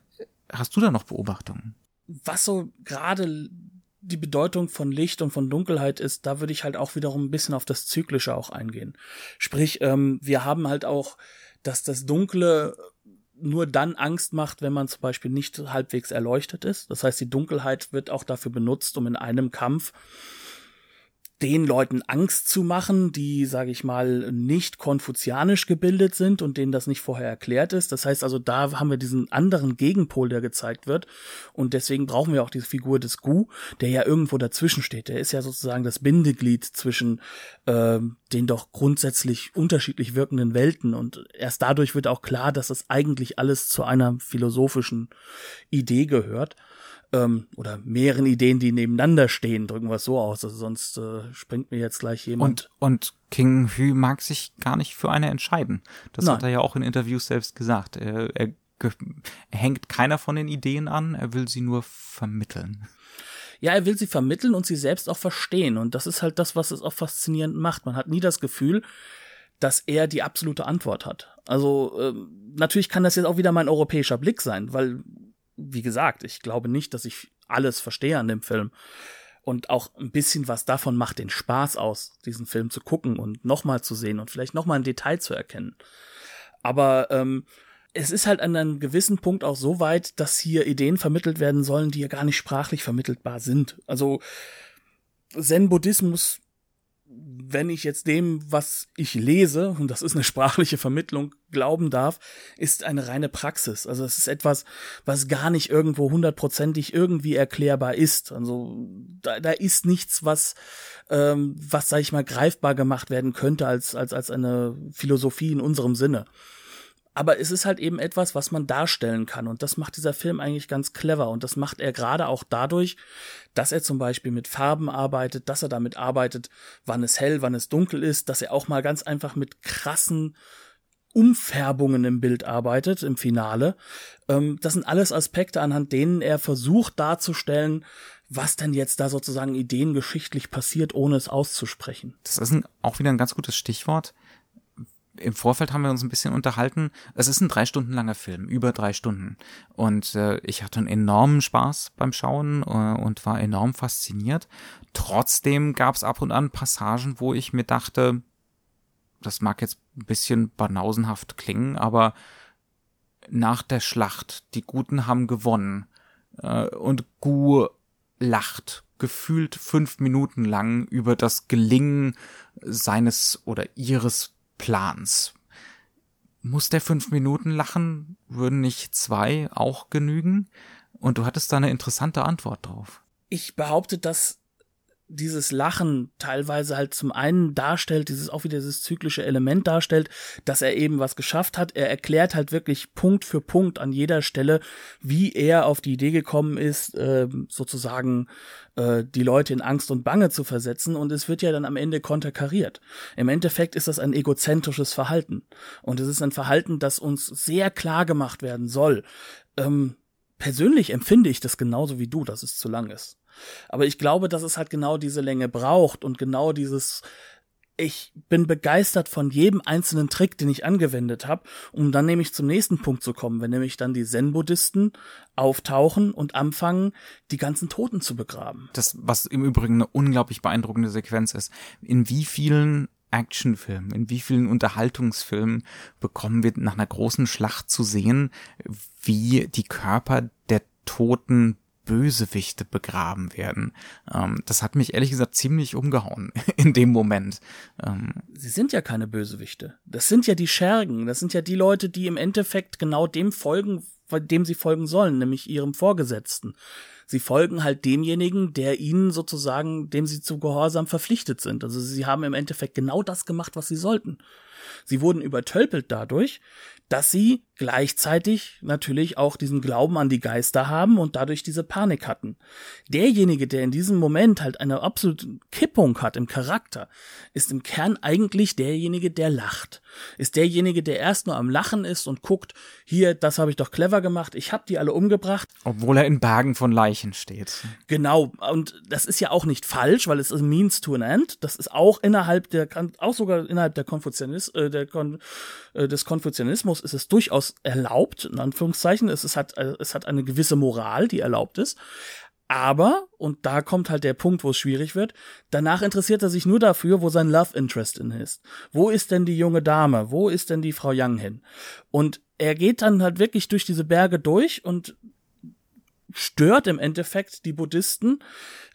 hast du da noch Beobachtungen? Was so gerade die Bedeutung von Licht und von Dunkelheit ist, da würde ich halt auch wiederum ein bisschen auf das Zyklische auch eingehen. Sprich, ähm, wir haben halt auch, dass das Dunkle nur dann Angst macht, wenn man zum Beispiel nicht halbwegs erleuchtet ist. Das heißt, die Dunkelheit wird auch dafür benutzt, um in einem Kampf den Leuten Angst zu machen, die, sage ich mal, nicht konfuzianisch gebildet sind und denen das nicht vorher erklärt ist. Das heißt also, da haben wir diesen anderen Gegenpol, der gezeigt wird. Und deswegen brauchen wir auch diese Figur des Gu, der ja irgendwo dazwischen steht. Der ist ja sozusagen das Bindeglied zwischen äh, den doch grundsätzlich unterschiedlich wirkenden Welten. Und erst dadurch wird auch klar, dass das eigentlich alles zu einer philosophischen Idee gehört ähm, oder mehreren Ideen, die nebeneinander stehen, drücken wir es so aus. Also sonst äh, springt mir jetzt gleich jemand. Und, und King Hu mag sich gar nicht für eine entscheiden. Das Nein. hat er ja auch in Interviews selbst gesagt. Er, er, er hängt keiner von den Ideen an, er will sie nur vermitteln. Ja, er will sie vermitteln und sie selbst auch verstehen. Und das ist halt das, was es auch faszinierend macht. Man hat nie das Gefühl, dass er die absolute Antwort hat. Also ähm, natürlich kann das jetzt auch wieder mein europäischer Blick sein, weil wie gesagt, ich glaube nicht, dass ich alles verstehe an dem Film. Und auch ein bisschen was davon macht den Spaß aus, diesen Film zu gucken und nochmal zu sehen und vielleicht nochmal ein Detail zu erkennen. Aber ähm, es ist halt an einem gewissen Punkt auch so weit, dass hier Ideen vermittelt werden sollen, die ja gar nicht sprachlich vermittelbar sind. Also Zen-Buddhismus wenn ich jetzt dem, was ich lese, und das ist eine sprachliche Vermittlung, glauben darf, ist eine reine Praxis. Also es ist etwas, was gar nicht irgendwo hundertprozentig irgendwie erklärbar ist. Also da, da ist nichts, was, ähm, was sag ich mal greifbar gemacht werden könnte als als als eine Philosophie in unserem Sinne. Aber es ist halt eben etwas, was man darstellen kann. Und das macht dieser Film eigentlich ganz clever. Und das macht er gerade auch dadurch, dass er zum Beispiel mit Farben arbeitet, dass er damit arbeitet, wann es hell, wann es dunkel ist, dass er auch mal ganz einfach mit krassen Umfärbungen im Bild arbeitet, im Finale. Ähm, das sind alles Aspekte, anhand denen er versucht darzustellen, was denn jetzt da sozusagen ideengeschichtlich passiert, ohne es auszusprechen. Das ist ein, auch wieder ein ganz gutes Stichwort im Vorfeld haben wir uns ein bisschen unterhalten. Es ist ein drei Stunden langer Film, über drei Stunden. Und äh, ich hatte einen enormen Spaß beim Schauen äh, und war enorm fasziniert. Trotzdem gab es ab und an Passagen, wo ich mir dachte, das mag jetzt ein bisschen banausenhaft klingen, aber nach der Schlacht, die Guten haben gewonnen äh, und Gu lacht gefühlt fünf Minuten lang über das Gelingen seines oder ihres Plans. Muss der fünf Minuten lachen? Würden nicht zwei auch genügen? Und du hattest da eine interessante Antwort drauf. Ich behaupte, dass dieses Lachen teilweise halt zum einen darstellt, dieses auch wieder dieses zyklische Element darstellt, dass er eben was geschafft hat. Er erklärt halt wirklich Punkt für Punkt an jeder Stelle, wie er auf die Idee gekommen ist, äh, sozusagen äh, die Leute in Angst und Bange zu versetzen. Und es wird ja dann am Ende konterkariert. Im Endeffekt ist das ein egozentrisches Verhalten. Und es ist ein Verhalten, das uns sehr klar gemacht werden soll. Ähm, persönlich empfinde ich das genauso wie du, dass es zu lang ist. Aber ich glaube, dass es halt genau diese Länge braucht und genau dieses ich bin begeistert von jedem einzelnen Trick, den ich angewendet habe, um dann nämlich zum nächsten Punkt zu kommen, wenn nämlich dann die Zen-Buddhisten auftauchen und anfangen, die ganzen Toten zu begraben. Das, was im Übrigen eine unglaublich beeindruckende Sequenz ist. In wie vielen Actionfilmen, in wie vielen Unterhaltungsfilmen bekommen wir nach einer großen Schlacht zu sehen, wie die Körper der Toten Bösewichte begraben werden. Ähm, das hat mich ehrlich gesagt ziemlich umgehauen in dem Moment. Ähm, Sie sind ja keine Bösewichte. Das sind ja die Schergen. Das sind ja die Leute, die im Endeffekt genau dem folgen, dem sie folgen sollen, nämlich ihrem Vorgesetzten. Sie folgen halt demjenigen, der ihnen sozusagen, dem sie zu Gehorsam verpflichtet sind. Also sie haben im Endeffekt genau das gemacht, was sie sollten. Sie wurden übertölpelt dadurch, dass sie gleichzeitig natürlich auch diesen Glauben an die Geister haben und dadurch diese Panik hatten. Derjenige, der in diesem Moment halt eine absolute Kippung hat im Charakter, ist im Kern eigentlich derjenige, der lacht. Ist derjenige, der erst nur am Lachen ist und guckt, hier, das habe ich doch clever gemacht, ich habe die alle umgebracht. Obwohl er in Bergen von Leichen steht. Genau, und das ist ja auch nicht falsch, weil es ist means to an end. Das ist auch innerhalb der, auch sogar innerhalb der Konfuzianis, äh, der Kon, äh, des Konfuzianismus ist es durchaus erlaubt, in Anführungszeichen. Es, es, hat, äh, es hat eine gewisse Moral, die erlaubt ist. Aber, und da kommt halt der Punkt, wo es schwierig wird, danach interessiert er sich nur dafür, wo sein Love Interest in ist. Wo ist denn die junge Dame? Wo ist denn die Frau Young hin? Und er geht dann halt wirklich durch diese Berge durch und stört im Endeffekt die Buddhisten,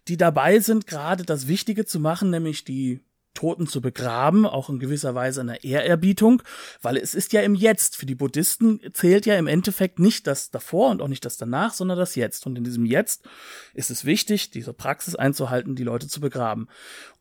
die dabei sind, gerade das Wichtige zu machen, nämlich die Toten zu begraben, auch in gewisser Weise eine Ehrerbietung, weil es ist ja im Jetzt. Für die Buddhisten zählt ja im Endeffekt nicht das davor und auch nicht das danach, sondern das Jetzt. Und in diesem Jetzt ist es wichtig, diese Praxis einzuhalten, die Leute zu begraben.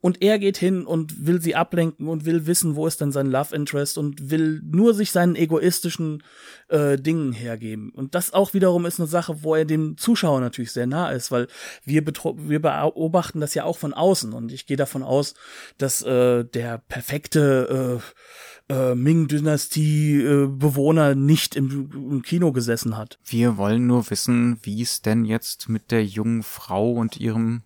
Und er geht hin und will sie ablenken und will wissen, wo ist denn sein Love Interest und will nur sich seinen egoistischen äh, Dingen hergeben. Und das auch wiederum ist eine Sache, wo er dem Zuschauer natürlich sehr nah ist, weil wir, wir beobachten das ja auch von außen und ich gehe davon aus, dass äh, der perfekte äh, äh, Ming-Dynastie-Bewohner nicht im, im Kino gesessen hat. Wir wollen nur wissen, wie es denn jetzt mit der jungen Frau und ihrem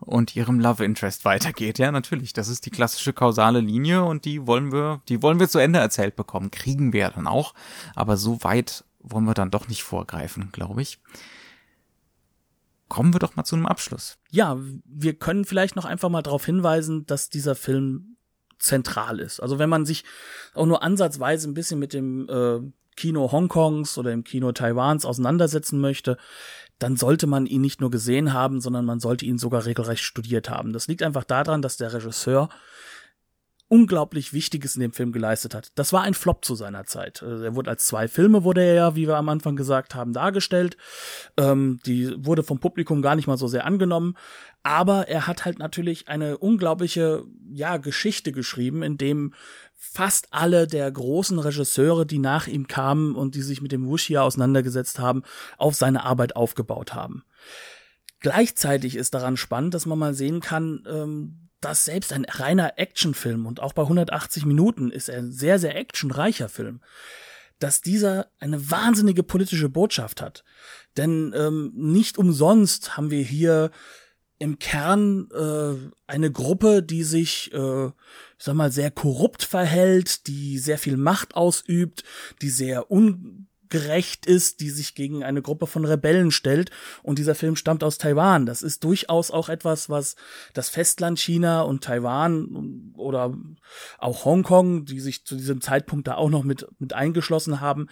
und ihrem Love Interest weitergeht. Ja, natürlich. Das ist die klassische kausale Linie und die wollen wir, die wollen wir zu Ende erzählt bekommen. Kriegen wir dann auch. Aber so weit wollen wir dann doch nicht vorgreifen, glaube ich. Kommen wir doch mal zu einem Abschluss. Ja, wir können vielleicht noch einfach mal darauf hinweisen, dass dieser Film zentral ist. Also wenn man sich auch nur ansatzweise ein bisschen mit dem äh, Kino Hongkongs oder im Kino Taiwans auseinandersetzen möchte, dann sollte man ihn nicht nur gesehen haben, sondern man sollte ihn sogar regelrecht studiert haben. Das liegt einfach daran, dass der Regisseur unglaublich Wichtiges in dem Film geleistet hat. Das war ein Flop zu seiner Zeit. Also er wurde als zwei Filme, wurde er ja, wie wir am Anfang gesagt haben, dargestellt. Ähm, die wurde vom Publikum gar nicht mal so sehr angenommen. Aber er hat halt natürlich eine unglaubliche, ja, Geschichte geschrieben, in dem fast alle der großen Regisseure, die nach ihm kamen und die sich mit dem Wuxia auseinandergesetzt haben, auf seine Arbeit aufgebaut haben. Gleichzeitig ist daran spannend, dass man mal sehen kann, ähm, dass selbst ein reiner Actionfilm und auch bei 180 Minuten ist er ein sehr, sehr actionreicher Film, dass dieser eine wahnsinnige politische Botschaft hat. Denn ähm, nicht umsonst haben wir hier im Kern äh, eine Gruppe, die sich, äh, sag mal, sehr korrupt verhält, die sehr viel Macht ausübt, die sehr un gerecht ist, die sich gegen eine Gruppe von Rebellen stellt. Und dieser Film stammt aus Taiwan. Das ist durchaus auch etwas, was das Festland China und Taiwan oder auch Hongkong, die sich zu diesem Zeitpunkt da auch noch mit, mit eingeschlossen haben,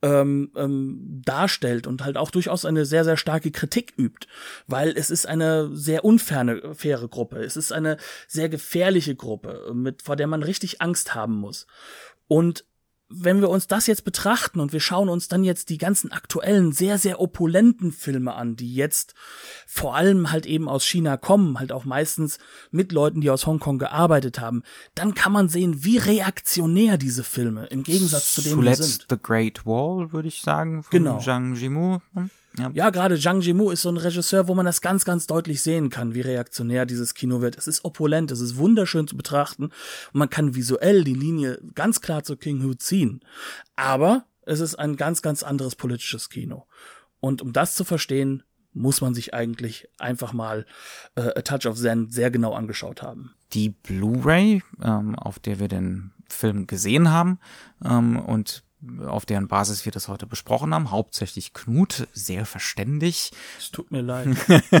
ähm, ähm, darstellt und halt auch durchaus eine sehr, sehr starke Kritik übt. Weil es ist eine sehr unfaire faire Gruppe. Es ist eine sehr gefährliche Gruppe, mit, vor der man richtig Angst haben muss. Und wenn wir uns das jetzt betrachten und wir schauen uns dann jetzt die ganzen aktuellen, sehr, sehr opulenten Filme an, die jetzt vor allem halt eben aus China kommen, halt auch meistens mit Leuten, die aus Hongkong gearbeitet haben, dann kann man sehen, wie reaktionär diese Filme im Gegensatz zu denen Zuletzt sind. The Great Wall, würde ich sagen, von Genau. Zhang Yimou. Hm? Ja. Ja, gerade Zhang Yimou ist so ein Regisseur, wo man das ganz, ganz deutlich sehen kann, wie reaktionär dieses Kino wird. Es ist opulent, es ist wunderschön zu betrachten und man kann visuell die Linie ganz klar zu King Hu ziehen. Aber es ist ein ganz, ganz anderes politisches Kino. Und um das zu verstehen, muss man sich eigentlich einfach mal äh, A Touch of Zen sehr genau angeschaut haben. die Blu-ray, ähm, auf der wir den Film gesehen haben ähm, und auf deren Basis wir das heute besprochen haben, hauptsächlich Knut, sehr verständig, Es tut mir leid.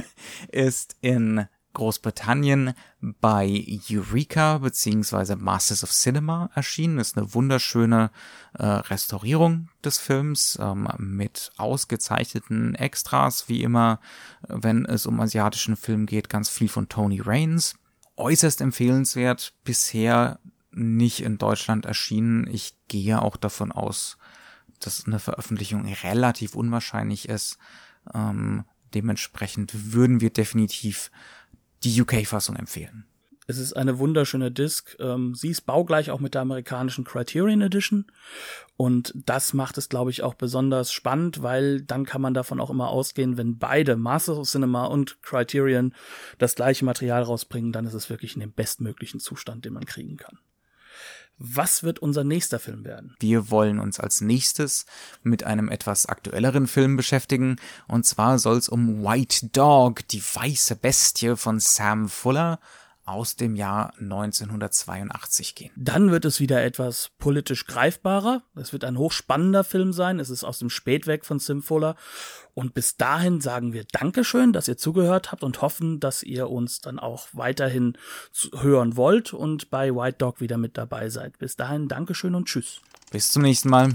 ist in Großbritannien bei Eureka beziehungsweise Masters of Cinema erschienen. Ist eine wunderschöne äh, Restaurierung des Films ähm, mit ausgezeichneten Extras, wie immer, wenn es um asiatischen Film geht, ganz viel von Tony Raines. Äußerst empfehlenswert, bisher nicht in Deutschland erschienen. Ich gehe auch davon aus, dass eine Veröffentlichung relativ unwahrscheinlich ist. Ähm, dementsprechend würden wir definitiv die UK-Fassung empfehlen. Es ist eine wunderschöne Disc. Ähm, sie ist baugleich auch mit der amerikanischen Criterion Edition. Und das macht es, glaube ich, auch besonders spannend, weil dann kann man davon auch immer ausgehen, wenn beide Masters of Cinema und Criterion das gleiche Material rausbringen, dann ist es wirklich in dem bestmöglichen Zustand, den man kriegen kann. Was wird unser nächster Film werden? Wir wollen uns als nächstes mit einem etwas aktuelleren Film beschäftigen. Und zwar soll es um White Dog, die weiße Bestie von Sam Fuller aus dem Jahr 1982 gehen. Dann wird es wieder etwas politisch greifbarer. Es wird ein hochspannender Film sein. Es ist aus dem Spätwerk von Sim Fuller. Und bis dahin sagen wir Dankeschön, dass ihr zugehört habt und hoffen, dass ihr uns dann auch weiterhin hören wollt und bei White Dog wieder mit dabei seid. Bis dahin Dankeschön und Tschüss. Bis zum nächsten Mal.